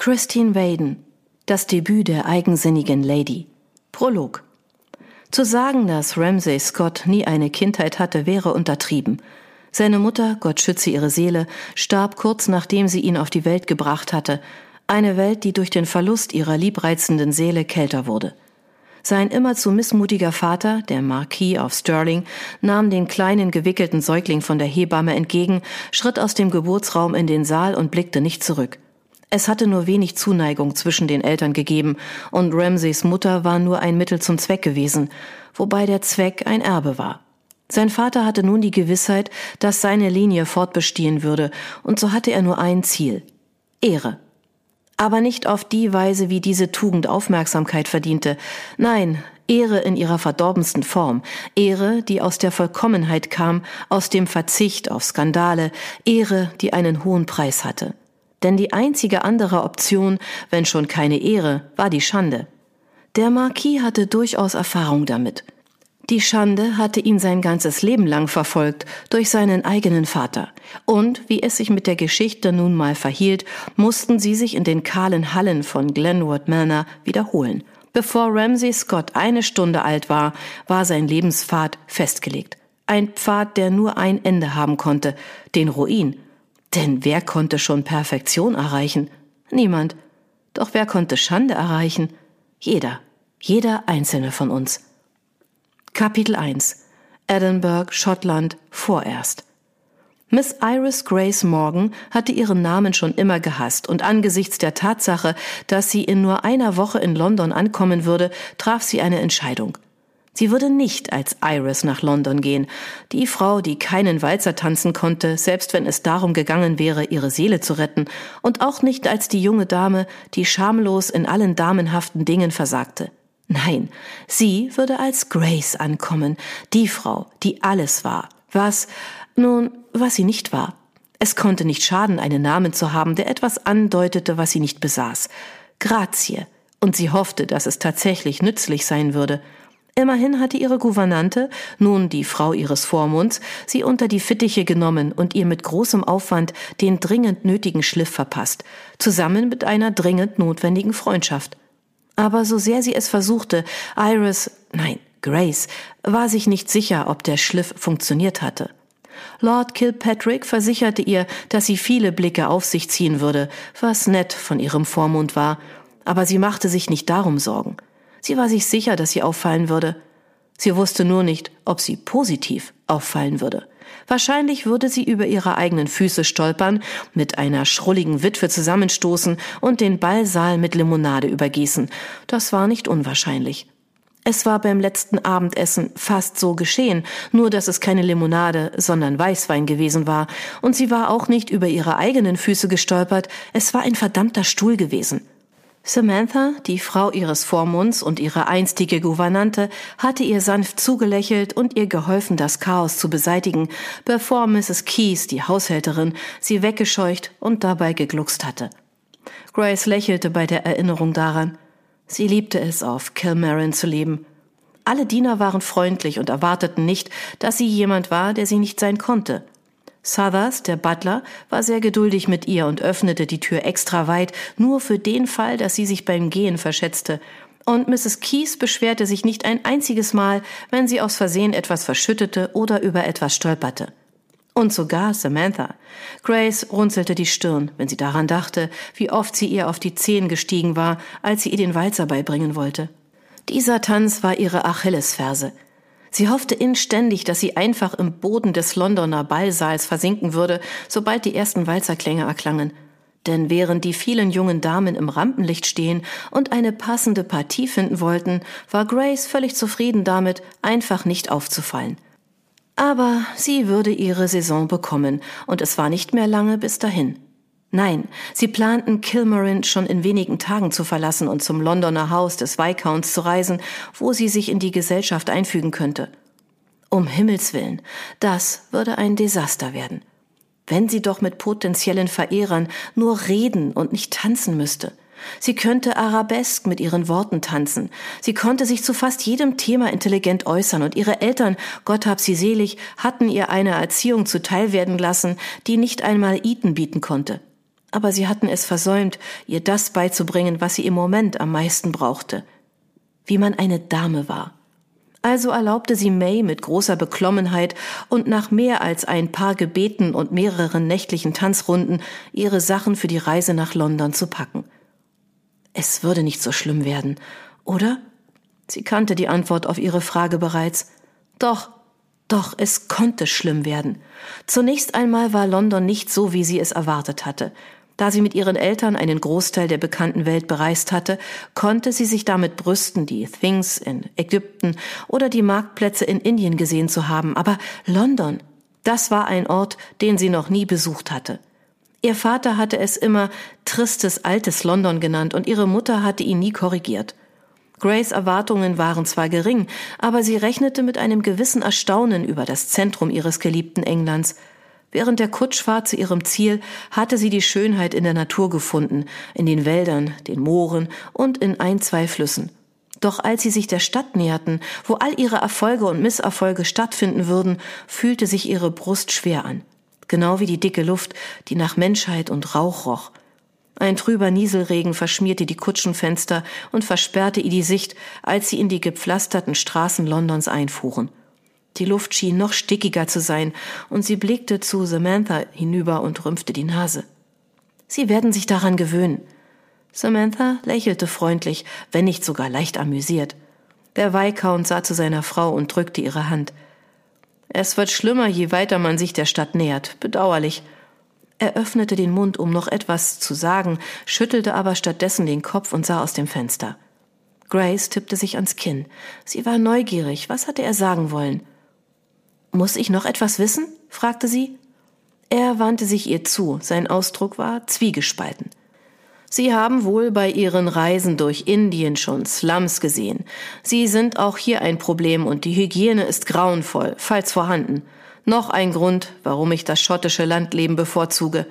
Christine Waden. Das Debüt der eigensinnigen Lady. Prolog. Zu sagen, dass Ramsay Scott nie eine Kindheit hatte, wäre untertrieben. Seine Mutter, Gott schütze ihre Seele, starb kurz nachdem sie ihn auf die Welt gebracht hatte, eine Welt, die durch den Verlust ihrer liebreizenden Seele kälter wurde. Sein immerzu missmutiger Vater, der Marquis of Stirling, nahm den kleinen gewickelten Säugling von der Hebamme entgegen, schritt aus dem Geburtsraum in den Saal und blickte nicht zurück. Es hatte nur wenig Zuneigung zwischen den Eltern gegeben, und Ramsays Mutter war nur ein Mittel zum Zweck gewesen, wobei der Zweck ein Erbe war. Sein Vater hatte nun die Gewissheit, dass seine Linie fortbestehen würde, und so hatte er nur ein Ziel Ehre. Aber nicht auf die Weise, wie diese Tugend Aufmerksamkeit verdiente. Nein, Ehre in ihrer verdorbensten Form, Ehre, die aus der Vollkommenheit kam, aus dem Verzicht auf Skandale, Ehre, die einen hohen Preis hatte. Denn die einzige andere Option, wenn schon keine Ehre, war die Schande. Der Marquis hatte durchaus Erfahrung damit. Die Schande hatte ihn sein ganzes Leben lang verfolgt, durch seinen eigenen Vater. Und, wie es sich mit der Geschichte nun mal verhielt, mussten sie sich in den kahlen Hallen von Glenwood Manor wiederholen. Bevor Ramsay Scott eine Stunde alt war, war sein Lebenspfad festgelegt. Ein Pfad, der nur ein Ende haben konnte, den Ruin. Denn wer konnte schon Perfektion erreichen? Niemand. Doch wer konnte Schande erreichen? Jeder. Jeder einzelne von uns. Kapitel 1 Edinburgh, Schottland, vorerst. Miss Iris Grace Morgan hatte ihren Namen schon immer gehasst und angesichts der Tatsache, dass sie in nur einer Woche in London ankommen würde, traf sie eine Entscheidung. Sie würde nicht als Iris nach London gehen. Die Frau, die keinen Walzer tanzen konnte, selbst wenn es darum gegangen wäre, ihre Seele zu retten, und auch nicht als die junge Dame, die schamlos in allen damenhaften Dingen versagte. Nein, sie würde als Grace ankommen, die Frau, die alles war, was, nun, was sie nicht war. Es konnte nicht schaden, einen Namen zu haben, der etwas andeutete, was sie nicht besaß. Grazie. Und sie hoffte, dass es tatsächlich nützlich sein würde. Immerhin hatte ihre Gouvernante, nun die Frau ihres Vormunds, sie unter die Fittiche genommen und ihr mit großem Aufwand den dringend nötigen Schliff verpasst, zusammen mit einer dringend notwendigen Freundschaft. Aber so sehr sie es versuchte, Iris, nein, Grace, war sich nicht sicher, ob der Schliff funktioniert hatte. Lord Kilpatrick versicherte ihr, dass sie viele Blicke auf sich ziehen würde, was nett von ihrem Vormund war, aber sie machte sich nicht darum Sorgen. Sie war sich sicher, dass sie auffallen würde. Sie wusste nur nicht, ob sie positiv auffallen würde. Wahrscheinlich würde sie über ihre eigenen Füße stolpern, mit einer schrulligen Witwe zusammenstoßen und den Ballsaal mit Limonade übergießen. Das war nicht unwahrscheinlich. Es war beim letzten Abendessen fast so geschehen, nur dass es keine Limonade, sondern Weißwein gewesen war, und sie war auch nicht über ihre eigenen Füße gestolpert, es war ein verdammter Stuhl gewesen. Samantha, die Frau ihres Vormunds und ihre einstige Gouvernante, hatte ihr sanft zugelächelt und ihr geholfen, das Chaos zu beseitigen, bevor Mrs. Keys, die Haushälterin, sie weggescheucht und dabei gegluckst hatte. Grace lächelte bei der Erinnerung daran. Sie liebte es, auf Kilmarin zu leben. Alle Diener waren freundlich und erwarteten nicht, dass sie jemand war, der sie nicht sein konnte – Southers, der Butler, war sehr geduldig mit ihr und öffnete die Tür extra weit, nur für den Fall, dass sie sich beim Gehen verschätzte. Und Mrs. Keys beschwerte sich nicht ein einziges Mal, wenn sie aus Versehen etwas verschüttete oder über etwas stolperte. Und sogar Samantha. Grace runzelte die Stirn, wenn sie daran dachte, wie oft sie ihr auf die Zehen gestiegen war, als sie ihr den Walzer beibringen wollte. Dieser Tanz war ihre Achillesferse. Sie hoffte inständig, dass sie einfach im Boden des Londoner Ballsaals versinken würde, sobald die ersten Walzerklänge erklangen. Denn während die vielen jungen Damen im Rampenlicht stehen und eine passende Partie finden wollten, war Grace völlig zufrieden damit, einfach nicht aufzufallen. Aber sie würde ihre Saison bekommen, und es war nicht mehr lange bis dahin. Nein, sie planten Kilmarin schon in wenigen Tagen zu verlassen und zum Londoner Haus des Viscounts zu reisen, wo sie sich in die Gesellschaft einfügen könnte. Um Himmels willen, das würde ein Desaster werden. Wenn sie doch mit potenziellen Verehrern nur reden und nicht tanzen müsste. Sie könnte arabesk mit ihren Worten tanzen. Sie konnte sich zu fast jedem Thema intelligent äußern und ihre Eltern, Gott hab sie selig, hatten ihr eine Erziehung zuteil werden lassen, die nicht einmal Eton bieten konnte. Aber sie hatten es versäumt, ihr das beizubringen, was sie im Moment am meisten brauchte. Wie man eine Dame war. Also erlaubte sie May mit großer Beklommenheit und nach mehr als ein paar Gebeten und mehreren nächtlichen Tanzrunden ihre Sachen für die Reise nach London zu packen. Es würde nicht so schlimm werden, oder? Sie kannte die Antwort auf ihre Frage bereits. Doch, doch, es konnte schlimm werden. Zunächst einmal war London nicht so, wie sie es erwartet hatte. Da sie mit ihren Eltern einen Großteil der bekannten Welt bereist hatte, konnte sie sich damit brüsten, die Things in Ägypten oder die Marktplätze in Indien gesehen zu haben. Aber London, das war ein Ort, den sie noch nie besucht hatte. Ihr Vater hatte es immer tristes altes London genannt und ihre Mutter hatte ihn nie korrigiert. Grace Erwartungen waren zwar gering, aber sie rechnete mit einem gewissen Erstaunen über das Zentrum ihres geliebten Englands. Während der Kutschfahrt zu ihrem Ziel hatte sie die Schönheit in der Natur gefunden, in den Wäldern, den Mooren und in ein, zwei Flüssen. Doch als sie sich der Stadt näherten, wo all ihre Erfolge und Misserfolge stattfinden würden, fühlte sich ihre Brust schwer an. Genau wie die dicke Luft, die nach Menschheit und Rauch roch. Ein trüber Nieselregen verschmierte die Kutschenfenster und versperrte ihr die Sicht, als sie in die gepflasterten Straßen Londons einfuhren. Die Luft schien noch stickiger zu sein, und sie blickte zu Samantha hinüber und rümpfte die Nase. Sie werden sich daran gewöhnen. Samantha lächelte freundlich, wenn nicht sogar leicht amüsiert. Der Viscount sah zu seiner Frau und drückte ihre Hand. Es wird schlimmer, je weiter man sich der Stadt nähert. Bedauerlich. Er öffnete den Mund, um noch etwas zu sagen, schüttelte aber stattdessen den Kopf und sah aus dem Fenster. Grace tippte sich ans Kinn. Sie war neugierig. Was hatte er sagen wollen? Muss ich noch etwas wissen? fragte sie. Er wandte sich ihr zu, sein Ausdruck war zwiegespalten. Sie haben wohl bei Ihren Reisen durch Indien schon Slums gesehen. Sie sind auch hier ein Problem und die Hygiene ist grauenvoll, falls vorhanden. Noch ein Grund, warum ich das schottische Landleben bevorzuge.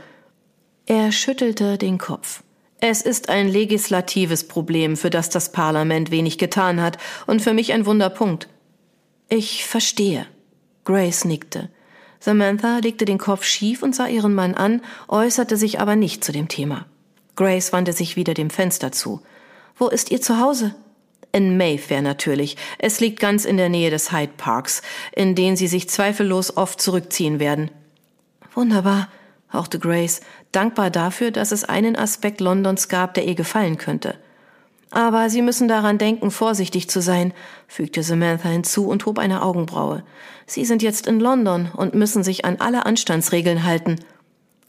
Er schüttelte den Kopf. Es ist ein legislatives Problem, für das das Parlament wenig getan hat und für mich ein Wunderpunkt. Ich verstehe. Grace nickte. Samantha legte den Kopf schief und sah ihren Mann an, äußerte sich aber nicht zu dem Thema. Grace wandte sich wieder dem Fenster zu. Wo ist ihr Zuhause? In Mayfair natürlich. Es liegt ganz in der Nähe des Hyde Parks, in den sie sich zweifellos oft zurückziehen werden. Wunderbar, hauchte Grace, dankbar dafür, dass es einen Aspekt Londons gab, der ihr gefallen könnte. Aber Sie müssen daran denken, vorsichtig zu sein, fügte Samantha hinzu und hob eine Augenbraue. Sie sind jetzt in London und müssen sich an alle Anstandsregeln halten.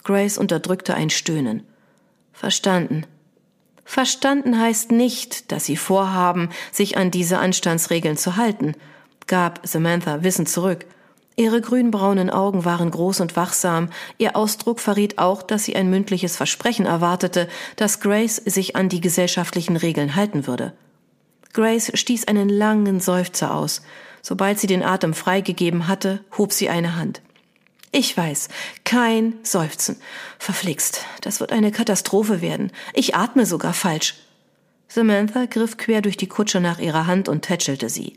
Grace unterdrückte ein Stöhnen. Verstanden. Verstanden heißt nicht, dass Sie vorhaben, sich an diese Anstandsregeln zu halten, gab Samantha wissend zurück. Ihre grünbraunen Augen waren groß und wachsam. Ihr Ausdruck verriet auch, dass sie ein mündliches Versprechen erwartete, dass Grace sich an die gesellschaftlichen Regeln halten würde. Grace stieß einen langen Seufzer aus. Sobald sie den Atem freigegeben hatte, hob sie eine Hand. Ich weiß, kein Seufzen. Verflixt, das wird eine Katastrophe werden. Ich atme sogar falsch. Samantha griff quer durch die Kutsche nach ihrer Hand und tätschelte sie.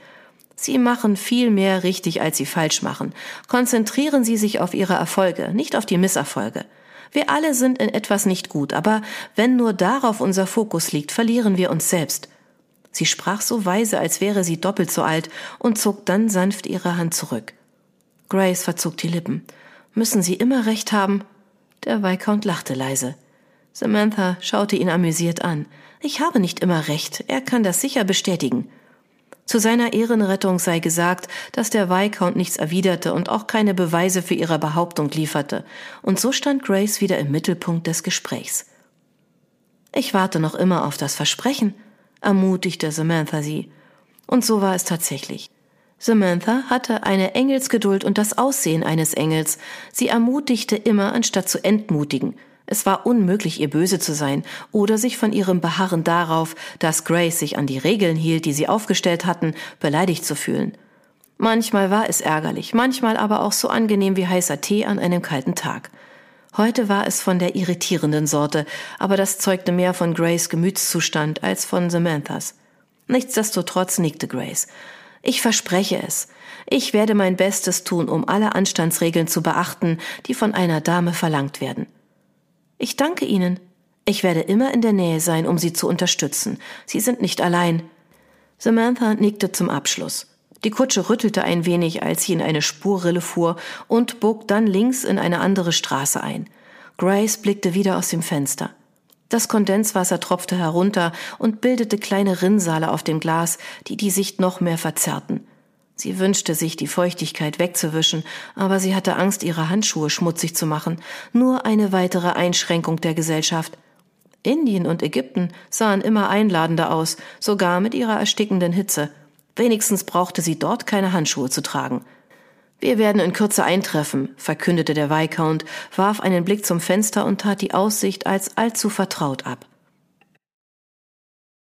Sie machen viel mehr richtig, als Sie falsch machen. Konzentrieren Sie sich auf Ihre Erfolge, nicht auf die Misserfolge. Wir alle sind in etwas nicht gut, aber wenn nur darauf unser Fokus liegt, verlieren wir uns selbst. Sie sprach so weise, als wäre sie doppelt so alt und zog dann sanft ihre Hand zurück. Grace verzog die Lippen. Müssen Sie immer recht haben? Der Viscount lachte leise. Samantha schaute ihn amüsiert an. Ich habe nicht immer recht, er kann das sicher bestätigen. Zu seiner Ehrenrettung sei gesagt, dass der Viscount nichts erwiderte und auch keine Beweise für ihre Behauptung lieferte, und so stand Grace wieder im Mittelpunkt des Gesprächs. Ich warte noch immer auf das Versprechen, ermutigte Samantha sie. Und so war es tatsächlich. Samantha hatte eine Engelsgeduld und das Aussehen eines Engels. Sie ermutigte immer, anstatt zu entmutigen, es war unmöglich, ihr böse zu sein oder sich von ihrem Beharren darauf, dass Grace sich an die Regeln hielt, die sie aufgestellt hatten, beleidigt zu fühlen. Manchmal war es ärgerlich, manchmal aber auch so angenehm wie heißer Tee an einem kalten Tag. Heute war es von der irritierenden Sorte, aber das zeugte mehr von Grace Gemütszustand als von Samanthas. Nichtsdestotrotz nickte Grace. Ich verspreche es. Ich werde mein Bestes tun, um alle Anstandsregeln zu beachten, die von einer Dame verlangt werden. Ich danke Ihnen. Ich werde immer in der Nähe sein, um Sie zu unterstützen. Sie sind nicht allein. Samantha nickte zum Abschluss. Die Kutsche rüttelte ein wenig, als sie in eine Spurrille fuhr und bog dann links in eine andere Straße ein. Grace blickte wieder aus dem Fenster. Das Kondenswasser tropfte herunter und bildete kleine Rinnsale auf dem Glas, die die Sicht noch mehr verzerrten. Sie wünschte sich, die Feuchtigkeit wegzuwischen, aber sie hatte Angst, ihre Handschuhe schmutzig zu machen. Nur eine weitere Einschränkung der Gesellschaft. Indien und Ägypten sahen immer einladender aus, sogar mit ihrer erstickenden Hitze. Wenigstens brauchte sie dort keine Handschuhe zu tragen. Wir werden in Kürze eintreffen, verkündete der Viscount, warf einen Blick zum Fenster und tat die Aussicht als allzu vertraut ab.